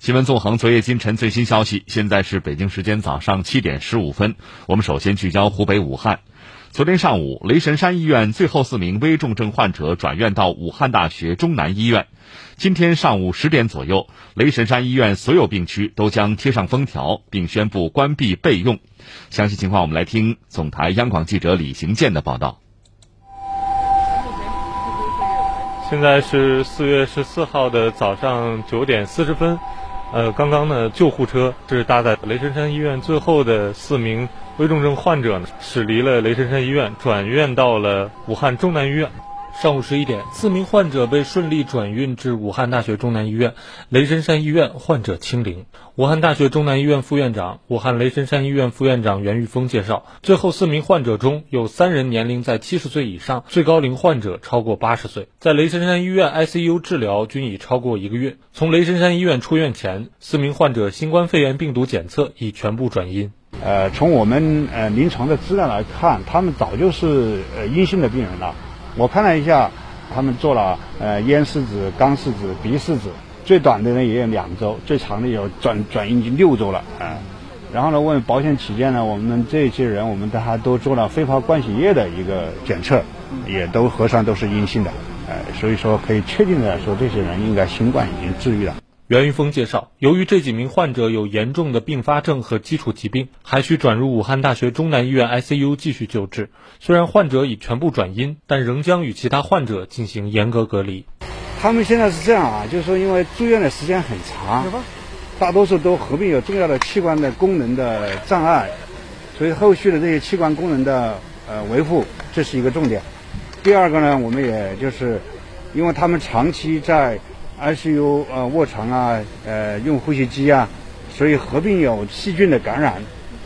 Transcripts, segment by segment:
新闻纵横，昨夜今晨最新消息。现在是北京时间早上七点十五分。我们首先聚焦湖北武汉。昨天上午，雷神山医院最后四名危重症患者转院到武汉大学中南医院。今天上午十点左右，雷神山医院所有病区都将贴上封条，并宣布关闭备用。详细情况，我们来听总台央广记者李行健的报道。现在是四月十四号的早上九点四十分。呃，刚刚呢，救护车是搭载雷神山医院最后的四名危重症患者呢，驶离了雷神山医院，转院到了武汉中南医院。上午十一点，四名患者被顺利转运至武汉大学中南医院，雷神山医院患者清零。武汉大学中南医院副院长、武汉雷神山医院副院长袁玉峰介绍，最后四名患者中有三人年龄在七十岁以上，最高龄患者超过八十岁，在雷神山医院 ICU 治疗均已超过一个月。从雷神山医院出院前，四名患者新冠肺炎病毒检测已全部转阴。呃，从我们呃临床的资料来看，他们早就是呃阴性的病人了。我看了一下，他们做了呃咽拭子、肛拭子、鼻拭子，最短的呢也有两周，最长的有转转阴经六周了啊。然后呢，为保险起见呢，我们这些人我们都还都做了非法灌洗液的一个检测，也都核酸都是阴性的，呃，所以说可以确定的说，这些人应该新冠已经治愈了。袁玉峰介绍，由于这几名患者有严重的并发症和基础疾病，还需转入武汉大学中南医院 ICU 继续救治。虽然患者已全部转阴，但仍将与其他患者进行严格隔离。他们现在是这样啊，就是说因为住院的时间很长，大多数都合并有重要的器官的功能的障碍，所以后续的这些器官功能的呃维护，这是一个重点。第二个呢，我们也就是因为他们长期在。ICU 呃卧床啊，呃用呼吸机啊，所以合并有细菌的感染，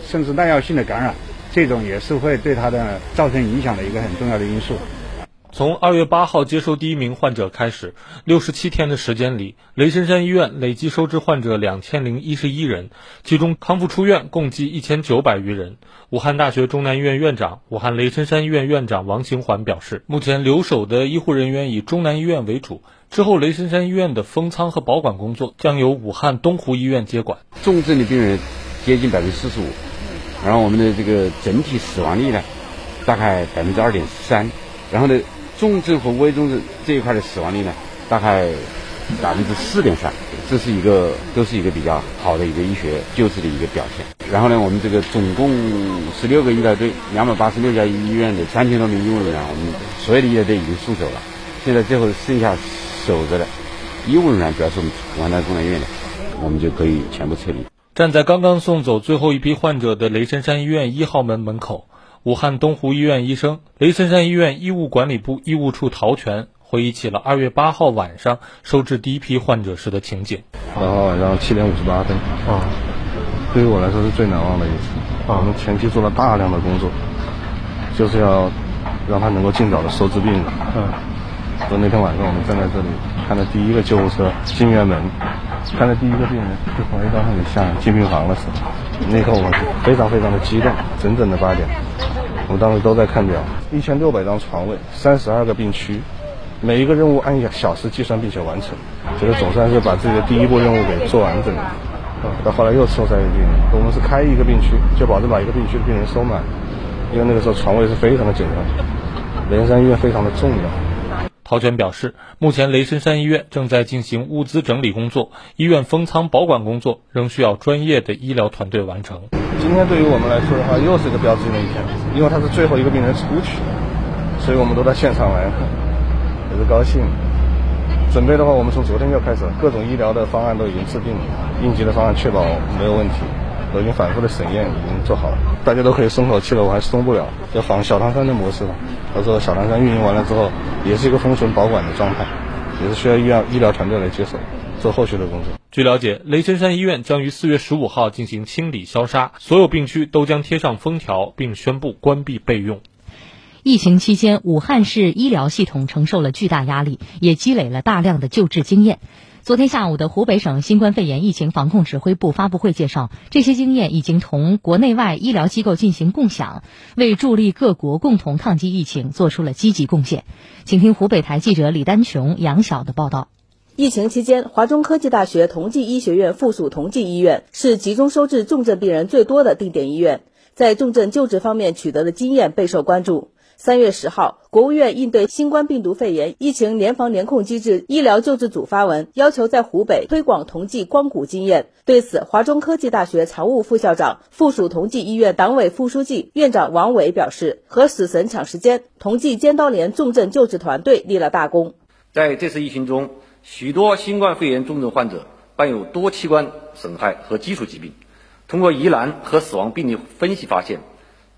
甚至耐药性的感染，这种也是会对他的造成影响的一个很重要的因素。从二月八号接收第一名患者开始，六十七天的时间里，雷神山医院累计收治患者两千零一十一人，其中康复出院共计一千九百余人。武汉大学中南医院院长、武汉雷神山医院院长王清环表示，目前留守的医护人员以中南医院为主，之后雷神山医院的封仓和保管工作将由武汉东湖医院接管。重症的病人接近百分之四十五，然后我们的这个整体死亡率呢，大概百分之二点三，然后呢。重症和危重症这一块的死亡率呢，大概百分之四点三，这是一个都是一个比较好的一个医学救治的一个表现。然后呢，我们这个总共十六个医疗队，两百八十六家医院的三千多名医务人员，我们所有的医疗队已经送走了。现在最后剩下守着的医务人员，主要是我们武汉大中南医院的，我们就可以全部撤离。站在刚刚送走最后一批患者的雷神山医院一号门门口。武汉东湖医院医生、雷神山医院医务管理部医务处陶全回忆起了二月八号晚上收治第一批患者时的情景。八号晚上七点五十八分，啊，对于我来说是最难忘的一次。啊，我们前期做了大量的工作，就是要让他能够尽早的收治病人。嗯，就那天晚上我们站在这里，看到第一个救护车进院门，看到第一个病人就从 A 道上里下进病房的时候，那一刻我是非常非常的激动。整整的八点。我当时都在看表，一千六百张床位，三十二个病区，每一个任务按小时计算并且完成，觉得总算是把自己的第一步任务给做完整了。到后来又收三个病人，我们是开一个病区就保证把一个病区的病人收满，因为那个时候床位是非常的紧张，连山医院非常的重要。陶全表示，目前雷神山医院正在进行物资整理工作，医院封仓保管工作仍需要专业的医疗团队完成。今天对于我们来说的话，又是一个标志性的一天，因为他是最后一个病人出去，所以我们都到现场来，也是高兴。准备的话，我们从昨天就开始，各种医疗的方案都已经制定了，应急的方案确保没有问题，都已经反复的审验，已经做好了，大家都可以松口气了。我还是松不了，要仿小汤山的模式吧。到时候小汤山运营完了之后，也是一个封存保管的状态，也是需要医疗医疗团队来接手做后续的工作。据了解，雷神山医院将于四月十五号进行清理消杀，所有病区都将贴上封条，并宣布关闭备用。疫情期间，武汉市医疗系统承受了巨大压力，也积累了大量的救治经验。昨天下午的湖北省新冠肺炎疫情防控指挥部发布会介绍，这些经验已经同国内外医疗机构进行共享，为助力各国共同抗击疫情做出了积极贡献。请听湖北台记者李丹琼、杨晓的报道。疫情期间，华中科技大学同济医学院附属同济医院是集中收治重症病人最多的定点医院，在重症救治方面取得的经验备受关注。三月十号，国务院应对新冠病毒肺炎疫情联防联控机制医疗救治组发文，要求在湖北推广同济光谷经验。对此，华中科技大学常务副校长、附属同济医院党委副书记、院长王伟表示：“和死神抢时间，同济尖刀连重症救治团队立了大功。在这次疫情中。”许多新冠肺炎重症患者伴有多器官损害和基础疾病，通过疑难和死亡病例分析发现，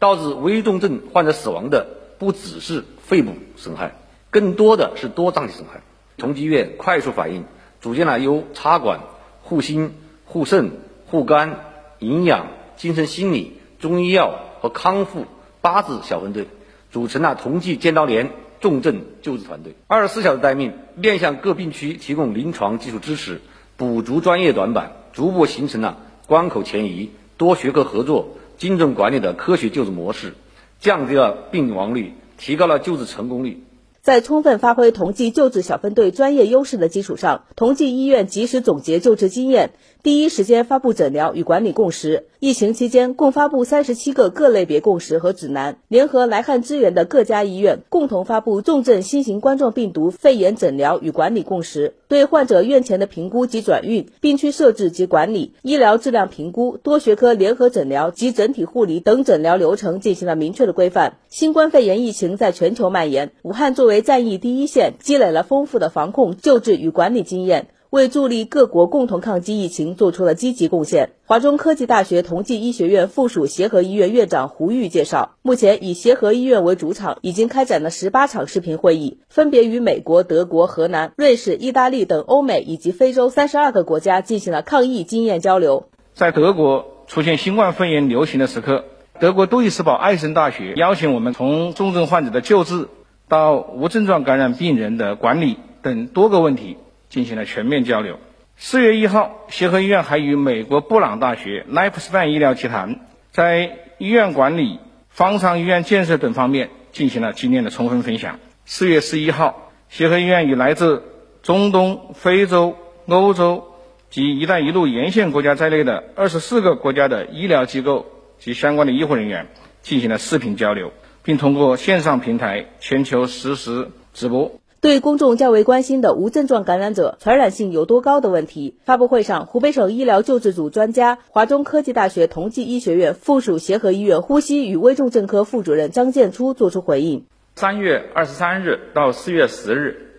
导致危重症患者死亡的不只是肺部损害，更多的是多脏器损害。同济医院快速反应，组建了由插管、护心、护肾、护肝、营养、精神心理、中医药和康复八支小分队，组成了同济尖刀连。重症救治团队二十四小时待命，面向各病区提供临床技术支持，补足专业短板，逐步形成了关口前移、多学科合作、精准管理的科学救治模式，降低了病亡率，提高了救治成功率。在充分发挥同济救治小分队专业优势的基础上，同济医院及时总结救治经验，第一时间发布诊疗与管理共识。疫情期间，共发布三十七个各类别共识和指南，联合来汉支援的各家医院，共同发布重症新型冠状病毒肺炎诊疗与管理共识，对患者院前的评估及转运、病区设置及管理、医疗质量评估、多学科联合诊疗及整体护理等诊疗流程进行了明确的规范。新冠肺炎疫情在全球蔓延，武汉作为战役第一线，积累了丰富的防控、救治与管理经验。为助力各国共同抗击疫情做出了积极贡献。华中科技大学同济医学院附属协和医院院长胡玉介绍，目前以协和医院为主场，已经开展了十八场视频会议，分别与美国、德国、荷兰、瑞士、意大利等欧美以及非洲三十二个国家进行了抗疫经验交流。在德国出现新冠肺炎流行的时刻，德国杜伊斯堡艾森大学邀请我们从重症患者的救治到无症状感染病人的管理等多个问题。进行了全面交流。四月一号，协和医院还与美国布朗大学、Lifespan 医疗集团在医院管理、方舱医院建设等方面进行了经验的充分分享。四月十一号，协和医院与来自中东、非洲、欧洲及“一带一路”沿线国家在内的二十四个国家的医疗机构及相关的医护人员进行了视频交流，并通过线上平台全球实时直播。对公众较为关心的无症状感染者传染性有多高的问题，发布会上，湖北省医疗救治组专家、华中科技大学同济医学院附属协和医院呼吸与危重症科副主任张建初作出回应。三月二十三日到四月十日，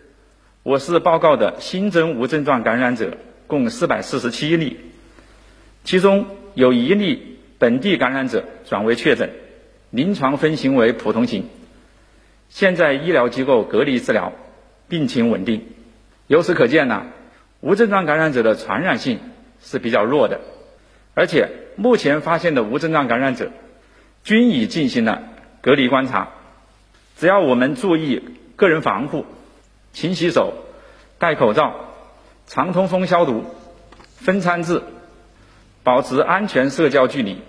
我市报告的新增无症状感染者共四百四十七例，其中有一例本地感染者转为确诊，临床分型为普通型，现在医疗机构隔离治疗。病情稳定，由此可见呢，无症状感染者的传染性是比较弱的，而且目前发现的无症状感染者均已进行了隔离观察。只要我们注意个人防护，勤洗手、戴口罩、常通风消毒、分餐制、保持安全社交距离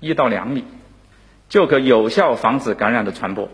一到两米，就可有效防止感染的传播。